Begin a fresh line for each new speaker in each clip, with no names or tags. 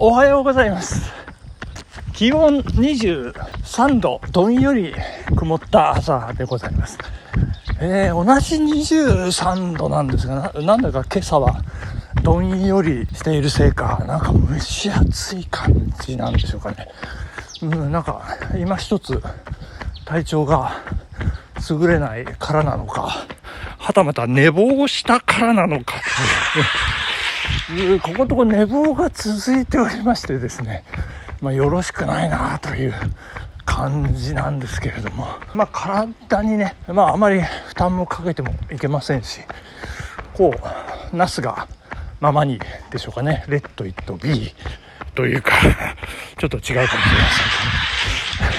おはようございます。気温23度、どんより曇った朝でございます。えー、同じ23度なんですが、ななんだか今朝はどんよりしているせいか、なんか蒸し暑い感じなんでしょうかね。うん、なんか今一つ体調が優れないからなのか、はたまた寝坊したからなのかいう、こことこ寝坊が続いておりましてですね、まあ、よろしくないなという感じなんですけれども、まあ、体にね、まあ、あまり負担もかけてもいけませんし、こう、ナスがままにでしょうかね、レッド・イット・ビーというか、ちょっと違うかもしれ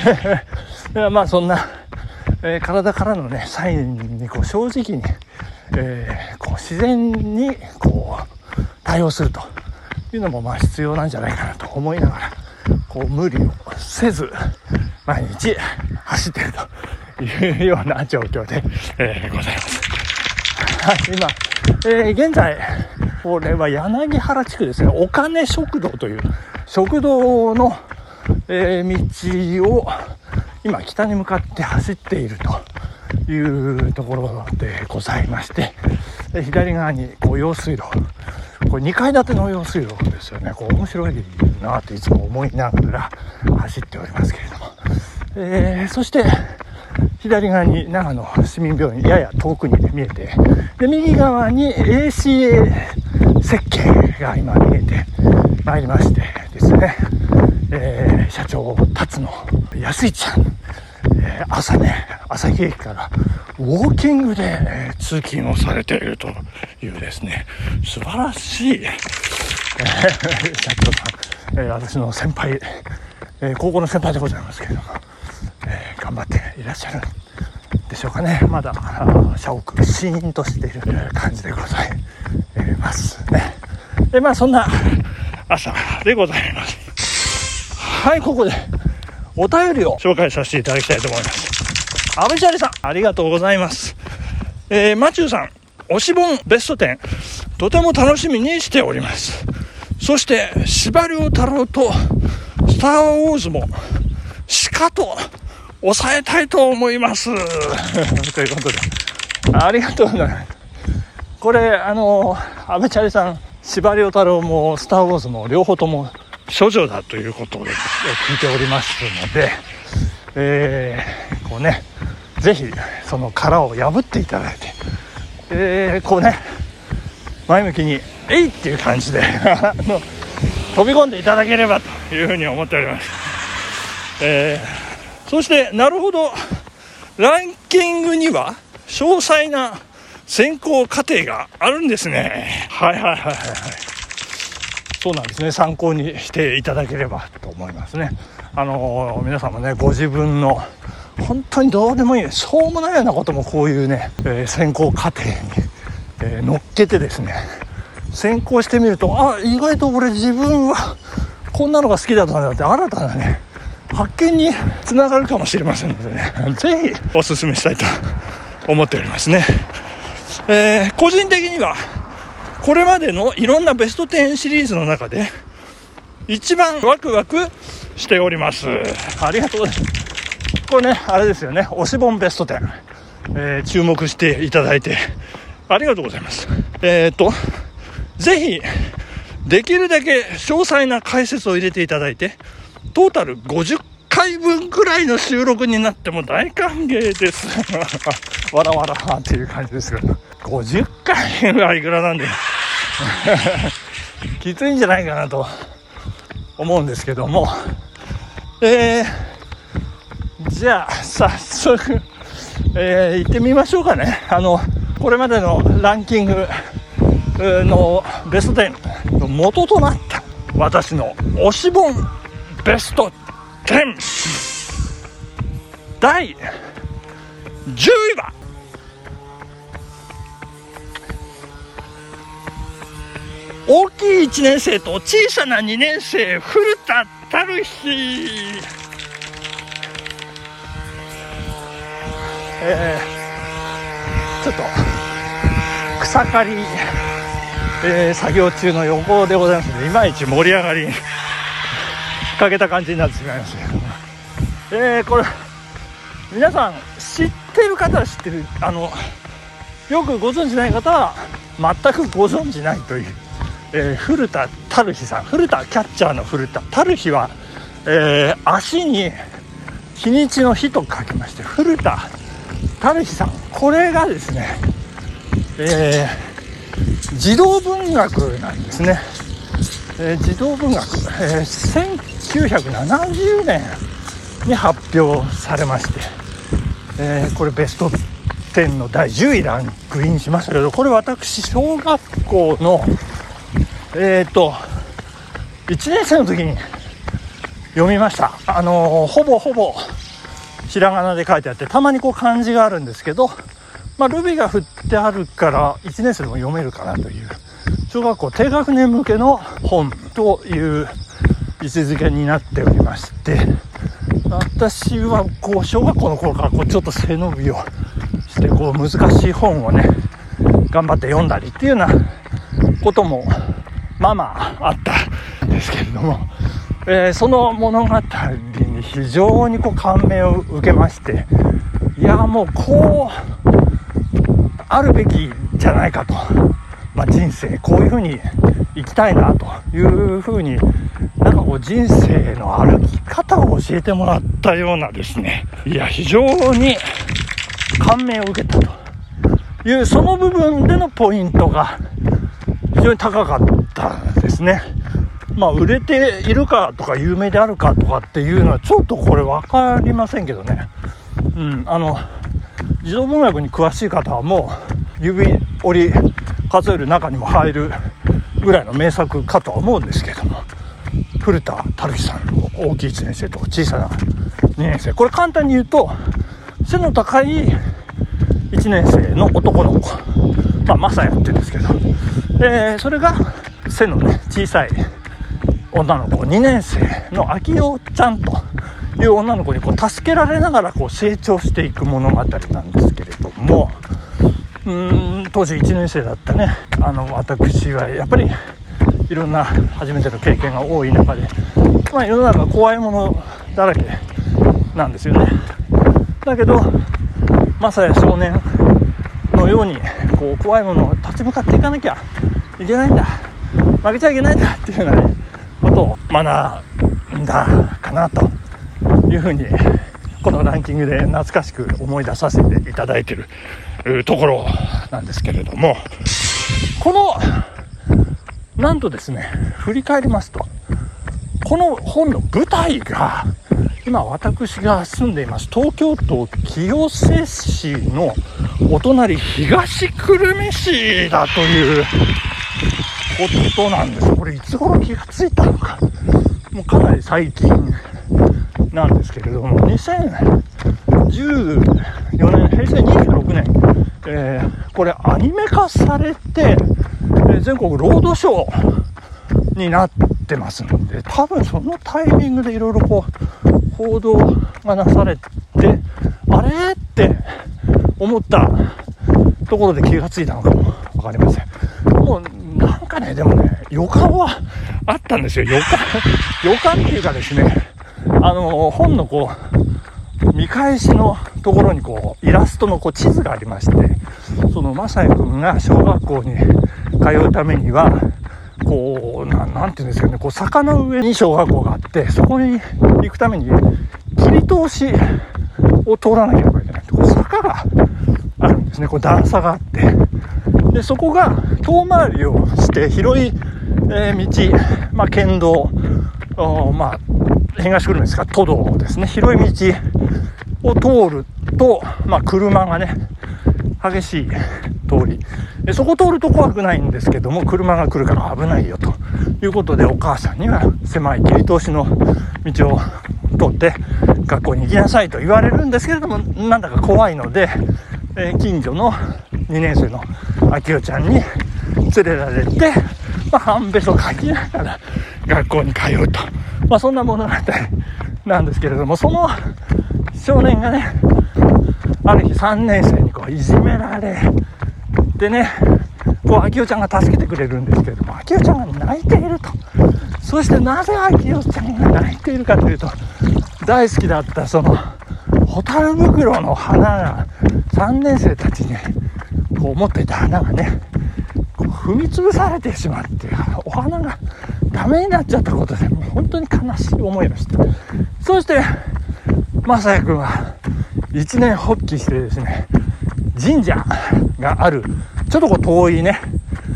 ません。で はまあ、そんな、えー、体からのね、サインにこう正直に、えー、こう自然にこう対応するというのもまあ必要なんじゃないかなと思いながら、こう無理をせず毎日走ってるというような状況で、えー、ございます。はい、今、えー、現在、これは柳原地区ですね、お金食堂という食堂の、えー、道を今北に向かって走っているというところでございまして、左側にこう用水路、これ2階建ての用水路ですよね。こう面白いなといつも思いながら走っておりますけれども。えー、そして、左側に長野市民病院やや遠くに見えて、で、右側に ACA 設計が今見えてまいりましてですね、えー、社長辰野安井ちゃん、えー、朝ね、朝日駅からウォーキングで、えー、通勤をされているというですね、素晴らしい、えー、社長さん、えー、私の先輩、えー、高校の先輩でございますけれども、えー、頑張っていらっしゃるでしょうかね。まだ、社屋、シーンとしている感じでございますね。で、まあそんな朝でございます。はい、ここでお便りを紹介させていただきたいと思います。安倍チャリさん、ありがとうございます。えー、マチューさん、推し本ベスト10、とても楽しみにしております。そして、司馬遼太郎と、スター・ウォーズも、鹿と、抑えたいと思います。ということで、ありがとうございます。これ、あの、安倍チャリさん、司馬遼太郎も、スター・ウォーズも、両方とも、処女だということを聞いておりますので、えー、こうね、ぜひその殻を破っていただいて、えー、こうね、前向きに、えいっていう感じであの飛び込んでいただければというふうに思っております。えー、そして、なるほど、ランキングには詳細な選考過程があるんですね。はいはいはいはい。そうなんですね。参考にしていただければと思いますね。あのー、皆さんもね、ご自分の、本当にどうでもいい、しょうもないようなこともこういうね、えー、選考過程に、えー、乗っけてですね、選考してみると、あ、意外と俺自分はこんなのが好きだったんだって新たなね、発見につながるかもしれませんのでね、ぜひお勧めしたいと思っておりますね。えー、個人的には、これまでのいろんなベスト10シリーズの中で、一番ワクワクしております。ありがとうございます。これね、あれですよね、推し本ベスト10、えー、注目していただいて、ありがとうございます。えっ、と、ぜひ、できるだけ詳細な解説を入れていただいて、トータル50回分くらいの収録になっても大歓迎です。わらわらっていう感じですけど、50回はいくらなんで、きついんじゃないかなと思うんですけども、えー、じゃあ、早速、えー、行ってみましょうかね。あの、これまでのランキングのベスト10の元となった私の推し本ベスト10第10位は。大きい1年生と小さな2年生古田太日えー、ちょっと草刈り、えー、作業中の横でございますのでいまいち盛り上がりかけた感じになってしまいましたけどもえー、これ皆さん知ってる方は知ってるあのよくご存知ない方は全くご存知ないという、えー、古田ルヒさん。古田キャッチャーの古田。ルヒは、えー、足に日にちの日と書きまして古田ルヒさんこれがですね、えー、児童文学なんですね、えー、児童文学、えー、1970年に発表されまして、えー、これベスト10の第10位ランクインしましたけどこれ私小学校のえっ、ー、と1年生の時に読みました。あのー、ほぼほぼひらがなで書いてあってたまにこう漢字があるんですけど、まあ、ルビが振ってあるから1年生でも読めるかなという小学校低学年向けの本という位置づけになっておりまして私はこう小学校の頃からこうちょっと背伸びをしてこう難しい本をね頑張って読んだりっていうようなこともまあまああったんですけれども、えー、その物語非常にこう感銘を受けましていやもうこうあるべきじゃないかと、まあ、人生こういうふうに生きたいなというふうになんかこう人生の歩き方を教えてもらったようなですねいや非常に感銘を受けたというその部分でのポイントが非常に高かったですね。まあ、売れているかとか有名であるかとかっていうのはちょっとこれ分かりませんけどね。うん、あの、児童文学に詳しい方はもう指折り数える中にも入るぐらいの名作かとは思うんですけども、古田垂樹さん大きい1年生と小さな2年生。これ簡単に言うと、背の高い1年生の男の子、まあ、マサヤって言うんですけど、えー、それが背のね、小さい女の子、2年生の秋代ちゃんという女の子にこう助けられながらこう成長していく物語なんですけれども、うん、当時1年生だったね、あの、私はやっぱり、いろんな初めての経験が多い中で、まあ、世の中怖いものだらけなんですよね。だけどまさや少年のようにこう怖いものを立ち向かっていかなきゃいけないんだ負けちゃいけないんだっていうような、ね、ことを学んだかなというふうにこのランキングで懐かしく思い出させていただいているところなんですけれどもこのなんとですね振り返りますとこの本の舞台が今私が住んでいます東京都清瀬市のお隣東久留米市だということなんです。これいつ頃気がついたのか。もうかなり最近なんですけれども。2014年平成26年、えー、これアニメ化されて、え、全国ロードショーになってますので多分そのタイミングでいろいろこう報道がなされて、あれ？って思ったところで気がついたのかも分かりません。もうね、でもね、予感はあったんですよ。予感、予感っていうかですね、あの、本のこう、見返しのところにこう、イラストのこう地図がありまして、そのまさやくんが小学校に通うためには、こう、ななんていうんですかね、こう、坂の上に小学校があって、そこに行くために、切り通しを通らなければいけない。こう坂があるんですね。こう段差があって。で、そこが遠回りをして広い、えー、道、まあ、県道、まあ、東久留米ですか、都道ですね。広い道を通ると、まあ、車がね、激しい通りでそこ通ると怖くないんですけども車が来るから危ないよということでお母さんには狭い切り通しの道を通って学校に行きなさいと言われるんですけれどもなんだか怖いので、えー、近所の2年生のあきおちゃんに連れられて、まあ、半べそかきながら学校に通うと、まあ、そんな物語なんですけれどもその少年がねある日3年生にこういじめられでねこう、秋代ちゃんが助けてくれるんですけれども、秋代ちゃんが泣いていると。そしてなぜ秋代ちゃんが泣いているかというと、大好きだったその、ホタル袋の花が、3年生たちに、こう持っていた花がね、踏み潰されてしまって、お花がダメになっちゃったことで、もう本当に悲しい思いをした。そして、まさやくんは、一年発起してですね、神社がある、ちょっとこう遠いね、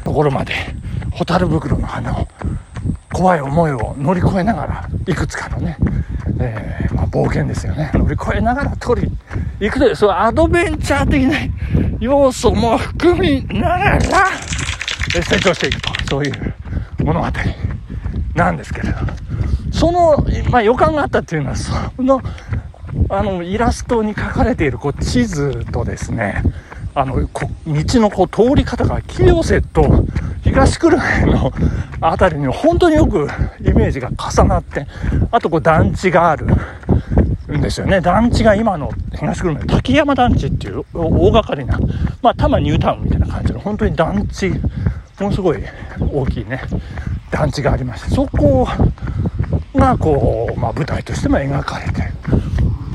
ところまで、ホタル袋の花を、怖い思いを乗り越えながら、いくつかのね、えー、冒険ですよね。乗り越えながら取り、行くという、そうアドベンチャー的な要素も含みながら、成長していくと、そういう物語なんですけれど、その、まあ、予感があったっていうのは、その、あの、イラストに書かれているこう地図とですね、あの、こ道のこう通り方が清瀬と東久留米の辺りに本当によくイメージが重なって、あとこう団地があるんですよね。団地が今の東久留米滝山団地っていう大掛かりな、まあ多摩ニュータウンみたいな感じの本当に団地、ものすごい大きいね、団地がありまして、そこがこう、まあ舞台としても描かれて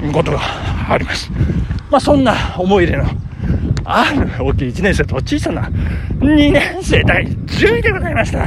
ることがあります。まあそんな思い入れのある大きい1年生と小さな2年生第10位でございました。